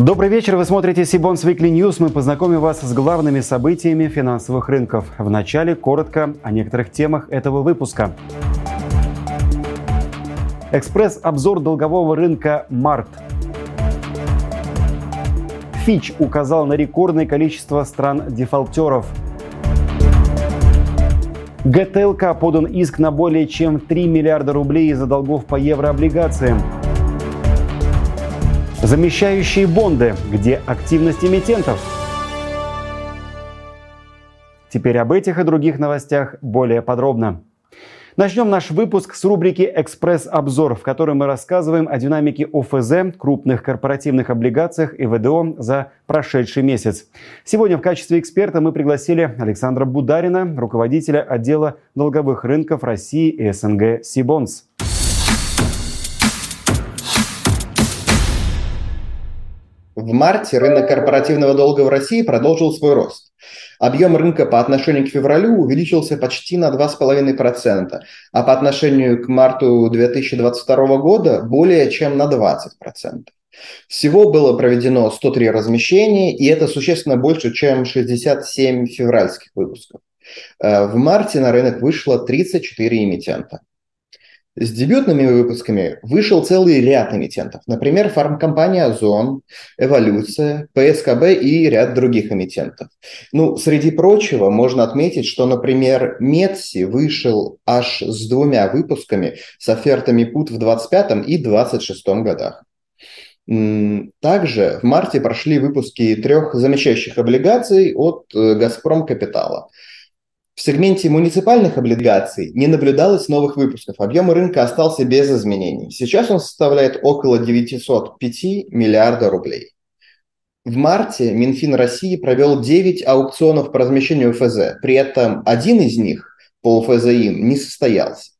Добрый вечер, вы смотрите Сибонс Weekly News. Мы познакомим вас с главными событиями финансовых рынков. В начале коротко о некоторых темах этого выпуска. Экспресс-обзор долгового рынка «Март». Фич указал на рекордное количество стран-дефолтеров. ГТЛК подан иск на более чем 3 миллиарда рублей из-за долгов по еврооблигациям. Замещающие бонды. Где активность эмитентов? Теперь об этих и других новостях более подробно. Начнем наш выпуск с рубрики «Экспресс-обзор», в которой мы рассказываем о динамике ОФЗ, крупных корпоративных облигациях и ВДО за прошедший месяц. Сегодня в качестве эксперта мы пригласили Александра Бударина, руководителя отдела долговых рынков России и СНГ «Сибонс». В марте рынок корпоративного долга в России продолжил свой рост. Объем рынка по отношению к февралю увеличился почти на 2,5%, а по отношению к марту 2022 года более чем на 20%. Всего было проведено 103 размещения, и это существенно больше, чем 67 февральских выпусков. Э, в марте на рынок вышло 34 эмитента. С дебютными выпусками вышел целый ряд эмитентов. Например, фармкомпания «Озон», «Эволюция», ПСКБ и ряд других эмитентов. Ну, среди прочего, можно отметить, что, например, Медси вышел аж с двумя выпусками с офертами ПУТ в 25 и 26 годах. Также в марте прошли выпуски трех замещающих облигаций от э, «Газпром Капитала». В сегменте муниципальных облигаций не наблюдалось новых выпусков. Объем рынка остался без изменений. Сейчас он составляет около 905 миллиарда рублей. В марте Минфин России провел 9 аукционов по размещению ФЗ. При этом один из них по ФЗИМ не состоялся.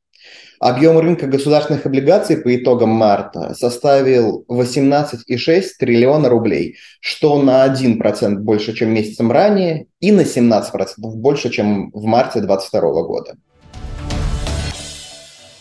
Объем рынка государственных облигаций по итогам марта составил 18,6 триллиона рублей, что на 1% больше, чем месяцем ранее, и на 17% больше, чем в марте 2022 года.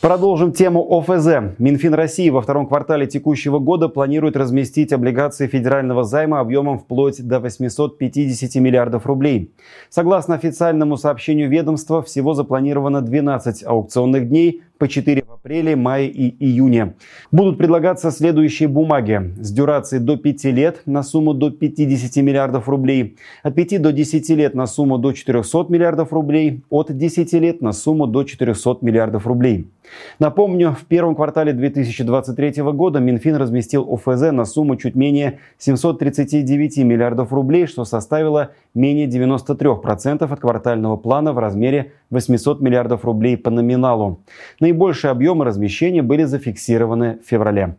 Продолжим тему ОФЗ. Минфин России во втором квартале текущего года планирует разместить облигации федерального займа объемом вплоть до 850 миллиардов рублей. Согласно официальному сообщению ведомства, всего запланировано 12 аукционных дней по 4 в апреле, мае и июне. Будут предлагаться следующие бумаги с дюрацией до 5 лет на сумму до 50 миллиардов рублей, от 5 до 10 лет на сумму до 400 миллиардов рублей, от 10 лет на сумму до 400 миллиардов рублей. Напомню, в первом квартале 2023 года Минфин разместил ОФЗ на сумму чуть менее 739 миллиардов рублей, что составило менее 93% от квартального плана в размере 800 миллиардов рублей по номиналу. Наибольшие объемы размещения были зафиксированы в феврале.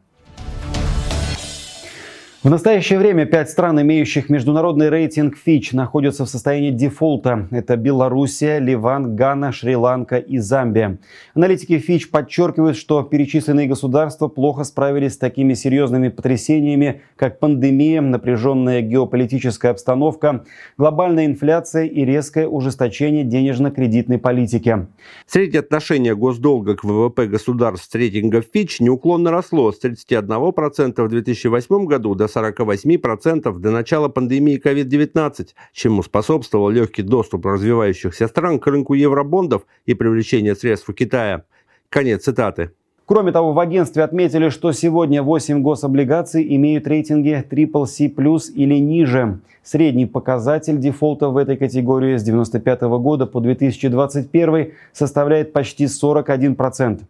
В настоящее время пять стран, имеющих международный рейтинг Fitch, находятся в состоянии дефолта. Это Белоруссия, Ливан, Гана, Шри-Ланка и Замбия. Аналитики Fitch подчеркивают, что перечисленные государства плохо справились с такими серьезными потрясениями, как пандемия, напряженная геополитическая обстановка, глобальная инфляция и резкое ужесточение денежно-кредитной политики. Среднее отношение госдолга к ВВП государств рейтинга Fitch неуклонно росло с 31% в 2008 году до 48% до начала пандемии COVID-19, чему способствовал легкий доступ развивающихся стран к рынку евробондов и привлечение средств у Китая. Конец цитаты. Кроме того, в агентстве отметили, что сегодня 8 гособлигаций имеют рейтинги CCC+, или ниже. Средний показатель дефолта в этой категории с 1995 года по 2021 составляет почти 41%.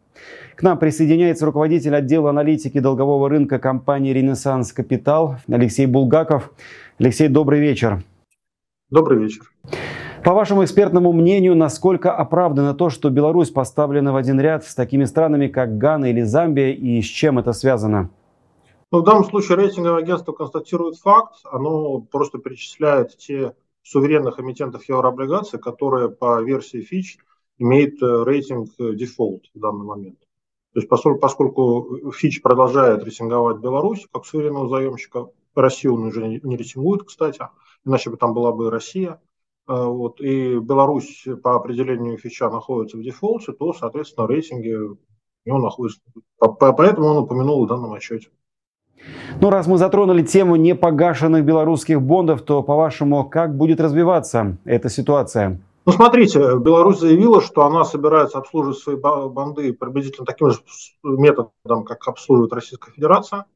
К нам присоединяется руководитель отдела аналитики долгового рынка компании «Ренессанс Капитал» Алексей Булгаков. Алексей, добрый вечер. Добрый вечер. По вашему экспертному мнению, насколько оправдано то, что Беларусь поставлена в один ряд с такими странами, как Гана или Замбия, и с чем это связано? Ну, в данном случае рейтинговое агентство констатирует факт, оно просто перечисляет те суверенных эмитентов еврооблигаций, которые по версии Fitch имеют э, рейтинг э, дефолт в данный момент. То есть поскольку, поскольку Фич продолжает рейтинговать Беларусь как суверенного заемщика, Россию он уже не рейтингует, кстати, иначе бы там была бы Россия, вот, и Беларусь по определению Фича находится в дефолте, то, соответственно, рейтинги у него находятся. Поэтому он упомянул в данном отчете. Ну, раз мы затронули тему непогашенных белорусских бондов, то, по-вашему, как будет развиваться эта ситуация? Ну, смотрите, Беларусь заявила, что она собирается обслуживать свои банды приблизительно таким же методом, как обслуживает Российская Федерация.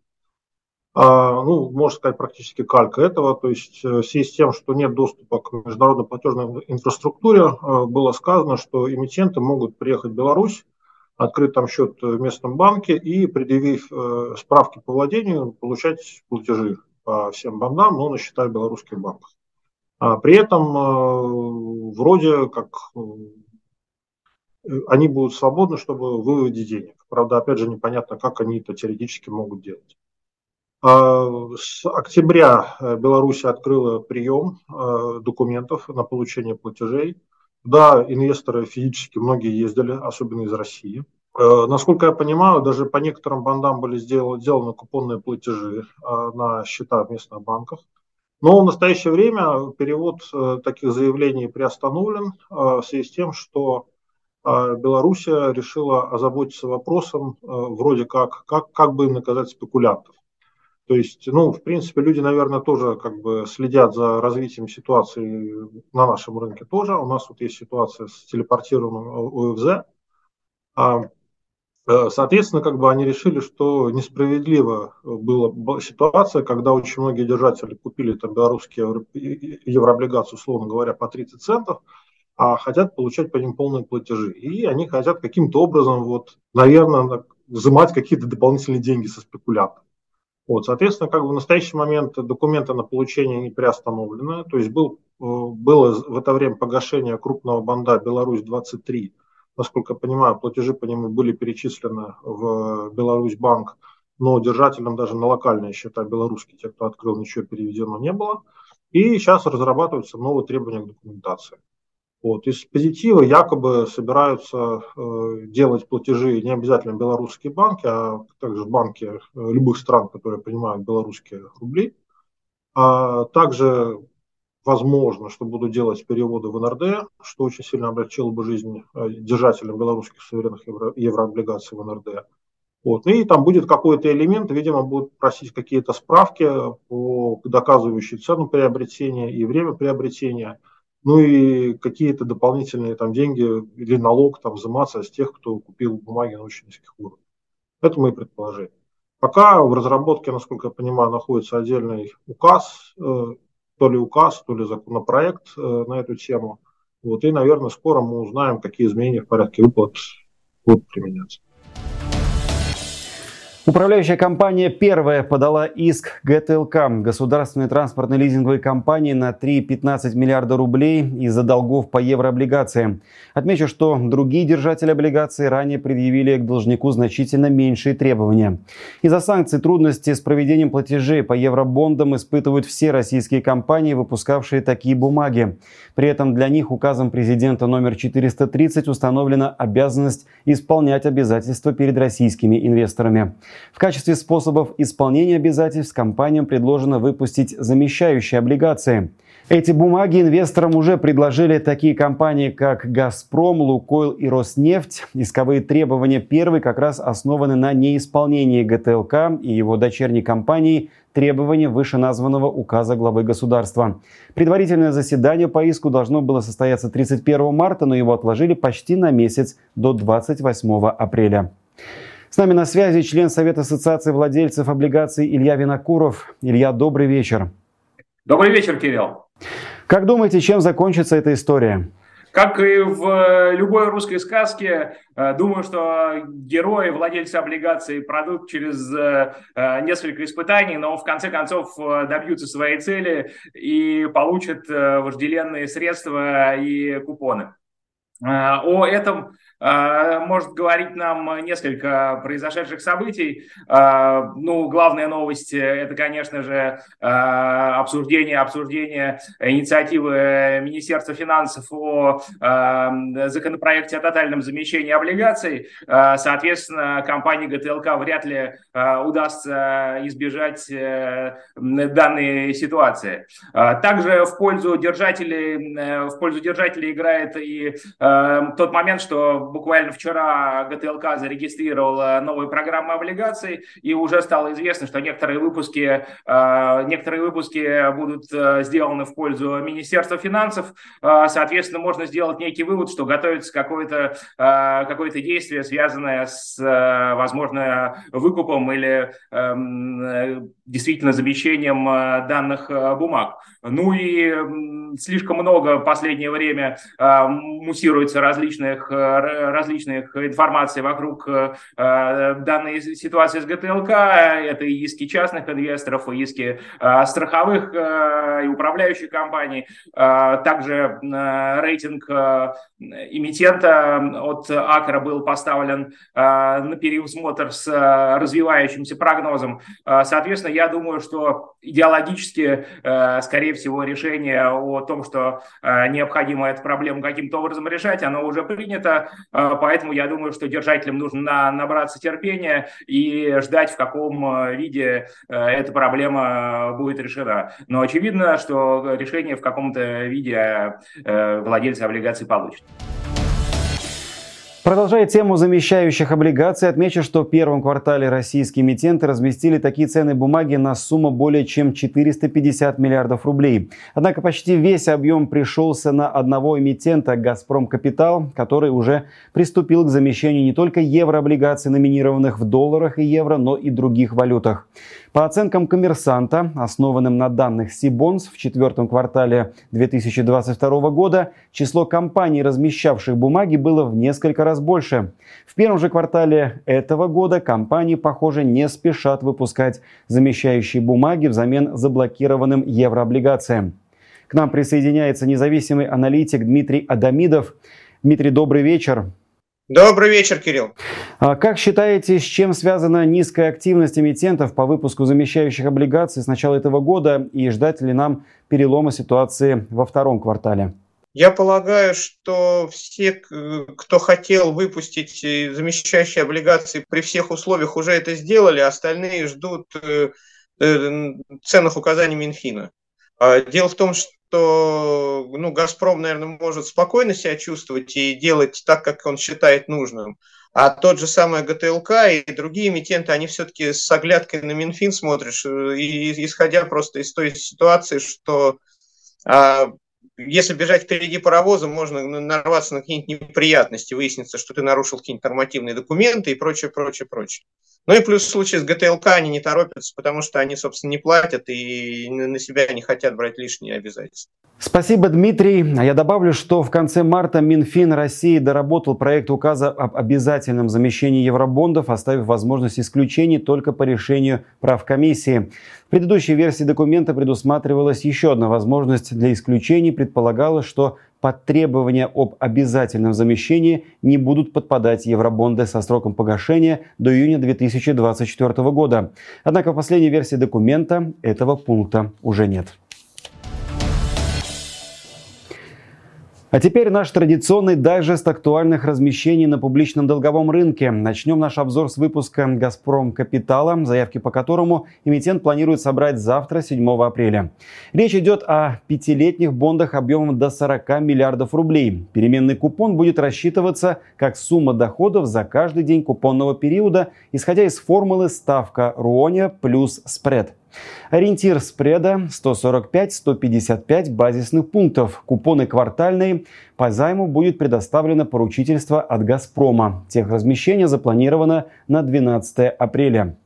А, ну, можно сказать, практически калька этого. То есть э, в связи с тем, что нет доступа к международной платежной инфраструктуре, э, было сказано, что эмитенты могут приехать в Беларусь, открыть там счет в местном банке и, предъявив э, справки по владению, получать платежи по всем бандам, но на счета в белорусских банках. А при этом вроде как они будут свободны, чтобы выводить денег. Правда, опять же, непонятно, как они это теоретически могут делать. А, с октября э, Беларусь открыла прием э, документов на получение платежей. Да, инвесторы физически многие ездили, особенно из России. Э, насколько я понимаю, даже по некоторым бандам были сделаны, купонные платежи на счета в местных банках. Но в настоящее время перевод таких заявлений приостановлен в связи с тем, что Белоруссия решила озаботиться вопросом вроде как, как, как бы наказать спекулянтов. То есть, ну, в принципе, люди, наверное, тоже как бы следят за развитием ситуации на нашем рынке тоже. У нас вот есть ситуация с телепортированным УФЗ. А, э, соответственно, как бы они решили, что несправедливо была ситуация, когда очень многие держатели купили там белорусские еврооблигации, условно говоря, по 30 центов, а хотят получать по ним полные платежи. И они хотят каким-то образом, вот, наверное, взимать какие-то дополнительные деньги со спекулянтов. Вот, соответственно, как бы в настоящий момент документы на получение не приостановлены. То есть был, э, было в это время погашение крупного банда «Беларусь-23». Насколько я понимаю, платежи по нему были перечислены в Беларусь-банк, но держателям даже на локальные счета белорусские, те, кто открыл, ничего переведено не было. И сейчас разрабатываются новые требования к документации. Вот. Из позитива якобы собираются э, делать платежи не обязательно белорусские банки, а также банки э, любых стран, которые принимают белорусские рубли. А также возможно, что будут делать переводы в НРД, что очень сильно облегчило бы жизнь э, держателям белорусских суверенных евро, еврооблигаций в НРД. Вот. И там будет какой-то элемент, видимо, будут просить какие-то справки, по, доказывающие цену приобретения и время приобретения – ну и какие-то дополнительные там деньги или налог там взиматься с тех, кто купил бумаги на очень низких уровнях. Это мои предположения. Пока в разработке, насколько я понимаю, находится отдельный указ, э, то ли указ, то ли законопроект э, на эту тему. Вот, и, наверное, скоро мы узнаем, какие изменения в порядке выплат будут применяться. Управляющая компания «Первая» подала иск ГТЛК, государственной транспортной лизинговой компании, на 3,15 миллиарда рублей из-за долгов по еврооблигациям. Отмечу, что другие держатели облигаций ранее предъявили к должнику значительно меньшие требования. Из-за санкций трудности с проведением платежей по евробондам испытывают все российские компании, выпускавшие такие бумаги. При этом для них указом президента номер 430 установлена обязанность исполнять обязательства перед российскими инвесторами. В качестве способов исполнения обязательств компаниям предложено выпустить замещающие облигации. Эти бумаги инвесторам уже предложили такие компании, как «Газпром», «Лукойл» и «Роснефть». Исковые требования первой как раз основаны на неисполнении ГТЛК и его дочерней компании требования вышеназванного указа главы государства. Предварительное заседание по иску должно было состояться 31 марта, но его отложили почти на месяц до 28 апреля. С нами на связи член Совета Ассоциации владельцев облигаций Илья Винокуров. Илья, добрый вечер. Добрый вечер, Кирилл. Как думаете, чем закончится эта история? Как и в э, любой русской сказке, э, думаю, что герои, владельцы облигаций пройдут через э, несколько испытаний, но в конце концов добьются своей цели и получат вожделенные средства и купоны. О этом может говорить нам несколько произошедших событий. А, ну, главная новость – это, конечно же, обсуждение, обсуждение инициативы Министерства финансов о законопроекте о тотальном замещении облигаций. Соответственно, компании ГТЛК вряд ли удастся избежать э, данной ситуации. Также в пользу держателей, э, в пользу держателей играет и тот момент, что буквально вчера ГТЛК зарегистрировал новые программы облигаций, и уже стало известно, что некоторые выпуски, некоторые выпуски будут сделаны в пользу Министерства финансов. Соответственно, можно сделать некий вывод, что готовится какое-то какое действие, связанное с, возможно, выкупом или эм, действительно замещением данных бумаг. Ну и слишком много в последнее время э, муссируется различных, э, различных информаций вокруг э, данной ситуации с ГТЛК. Это и иски частных инвесторов, и иски э, страховых э, и управляющих компаний. Э, также э, рейтинг э, эмитента от Акра был поставлен э, на переусмотр с э, развивающимся прогнозом. Э, соответственно, я думаю, что идеологически, э, скорее всего, решение о том, что э, необходимо эту проблему каким-то образом решать, оно уже принято, э, поэтому я думаю, что держателям нужно набраться терпения и ждать, в каком виде эта проблема будет решена. Но очевидно, что решение в каком-то виде владельцы облигаций получат. Продолжая тему замещающих облигаций, отмечу, что в первом квартале российские эмитенты разместили такие ценные бумаги на сумму более чем 450 миллиардов рублей. Однако почти весь объем пришелся на одного эмитента «Газпром Капитал», который уже приступил к замещению не только еврооблигаций, номинированных в долларах и евро, но и других валютах. По оценкам коммерсанта, основанным на данных Сибонс, в четвертом квартале 2022 года число компаний, размещавших бумаги, было в несколько раз больше. В первом же квартале этого года компании, похоже, не спешат выпускать замещающие бумаги взамен заблокированным еврооблигациям. К нам присоединяется независимый аналитик Дмитрий Адамидов. Дмитрий, добрый вечер. Добрый вечер, Кирилл. А как считаете, с чем связана низкая активность эмитентов по выпуску замещающих облигаций с начала этого года и ждать ли нам перелома ситуации во втором квартале? Я полагаю, что все, кто хотел выпустить э, замещающие облигации при всех условиях, уже это сделали, а остальные ждут э, э, ценных указаний Минфина. А дело в том, что что ну, «Газпром», наверное, может спокойно себя чувствовать и делать так, как он считает нужным. А тот же самый ГТЛК и другие эмитенты, они все-таки с оглядкой на Минфин смотришь, э, и, исходя просто из той ситуации, что а, если бежать впереди паровоза, можно нарваться на какие-нибудь неприятности, выяснится, что ты нарушил какие-нибудь нормативные документы и прочее, прочее, прочее. Ну и плюс в случае с ГТЛК они не торопятся, потому что они, собственно, не платят и на себя не хотят брать лишние обязательства. Спасибо, Дмитрий. А я добавлю, что в конце марта Минфин России доработал проект указа об обязательном замещении евробондов, оставив возможность исключений только по решению правкомиссии. В предыдущей версии документа предусматривалась еще одна возможность для исключений. Предполагалось, что под требования об обязательном замещении не будут подпадать евробонды со сроком погашения до июня 2024 года. Однако в последней версии документа этого пункта уже нет. А теперь наш традиционный дайджест актуальных размещений на публичном долговом рынке. Начнем наш обзор с выпуска «Газпром Капитала», заявки по которому эмитент планирует собрать завтра, 7 апреля. Речь идет о пятилетних бондах объемом до 40 миллиардов рублей. Переменный купон будет рассчитываться как сумма доходов за каждый день купонного периода, исходя из формулы ставка РУОНИА плюс спред. Ориентир спреда 145-155 базисных пунктов. Купоны квартальные. По займу будет предоставлено поручительство от «Газпрома». Техразмещение запланировано на 12 апреля.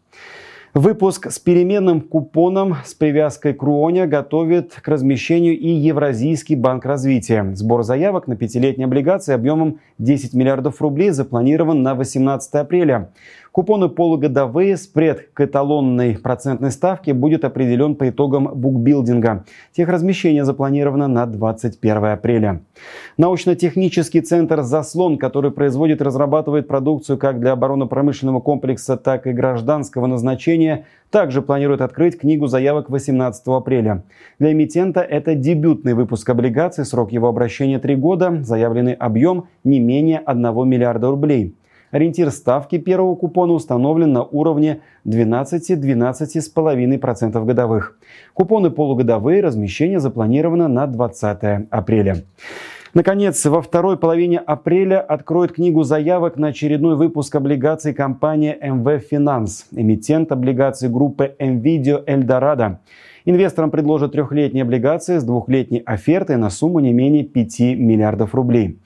Выпуск с переменным купоном с привязкой к РУОНе готовит к размещению и Евразийский банк развития. Сбор заявок на пятилетние облигации объемом 10 миллиардов рублей запланирован на 18 апреля. Купоны полугодовые, спред к эталонной процентной ставке будет определен по итогам букбилдинга. Техразмещение запланировано на 21 апреля. Научно-технический центр «Заслон», который производит и разрабатывает продукцию как для оборонно-промышленного комплекса, так и гражданского назначения, также планирует открыть книгу заявок 18 апреля. Для эмитента это дебютный выпуск облигаций, срок его обращения 3 года, заявленный объем не менее 1 миллиарда рублей. Ориентир ставки первого купона установлен на уровне 12-12,5% годовых. Купоны полугодовые, размещение запланировано на 20 апреля. Наконец, во второй половине апреля откроет книгу заявок на очередной выпуск облигаций компания МВ Финанс, эмитент облигаций группы МВидео Эльдорадо. Инвесторам предложат трехлетние облигации с двухлетней офертой на сумму не менее 5 миллиардов рублей.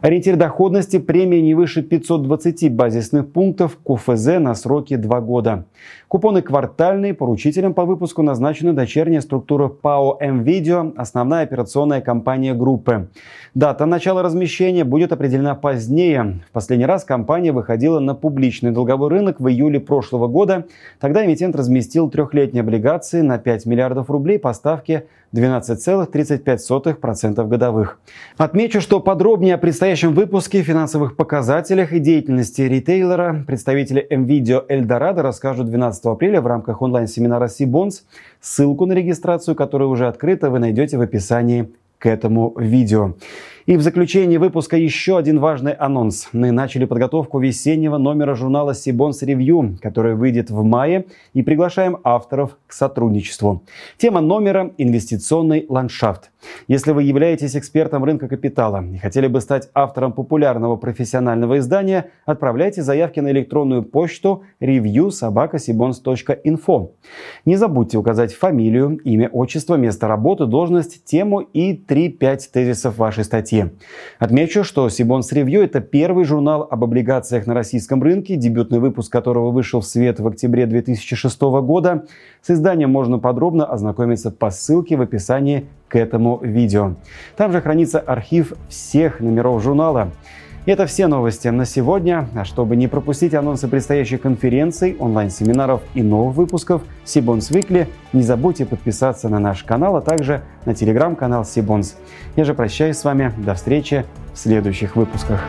Ориентир доходности премии не выше 520 базисных пунктов КУФЗ на сроки 2 года. Купоны квартальные, поручителем по выпуску назначена дочерняя структура ПАО МВидео, основная операционная компания группы. Дата начала размещения будет определена позднее. В последний раз компания выходила на публичный долговой рынок в июле прошлого года. Тогда эмитент разместил трехлетние облигации на 5 миллиардов рублей по ставке 12,35% годовых. Отмечу, что подробнее о предстоящем выпуске, финансовых показателях и деятельности ритейлера представители MVideo Эльдорадо расскажут 12 апреля в рамках онлайн-семинара Сибонс. Ссылку на регистрацию, которая уже открыта, вы найдете в описании к этому видео. И в заключении выпуска еще один важный анонс. Мы начали подготовку весеннего номера журнала Сибонс Ревью, который выйдет в мае, и приглашаем авторов к сотрудничеству. Тема номера – инвестиционный ландшафт. Если вы являетесь экспертом рынка капитала и хотели бы стать автором популярного профессионального издания, отправляйте заявки на электронную почту review.sobakasibons.info. Не забудьте указать фамилию, имя, отчество, место работы, должность, тему и 3-5 тезисов вашей статьи статье. Отмечу, что Сибонс Ревью – это первый журнал об облигациях на российском рынке, дебютный выпуск которого вышел в свет в октябре 2006 года. С изданием можно подробно ознакомиться по ссылке в описании к этому видео. Там же хранится архив всех номеров журнала. Это все новости на сегодня. А чтобы не пропустить анонсы предстоящих конференций, онлайн-семинаров и новых выпусков Сибонс Weekly, не забудьте подписаться на наш канал, а также на телеграм-канал Сибонс. Я же прощаюсь с вами. До встречи в следующих выпусках.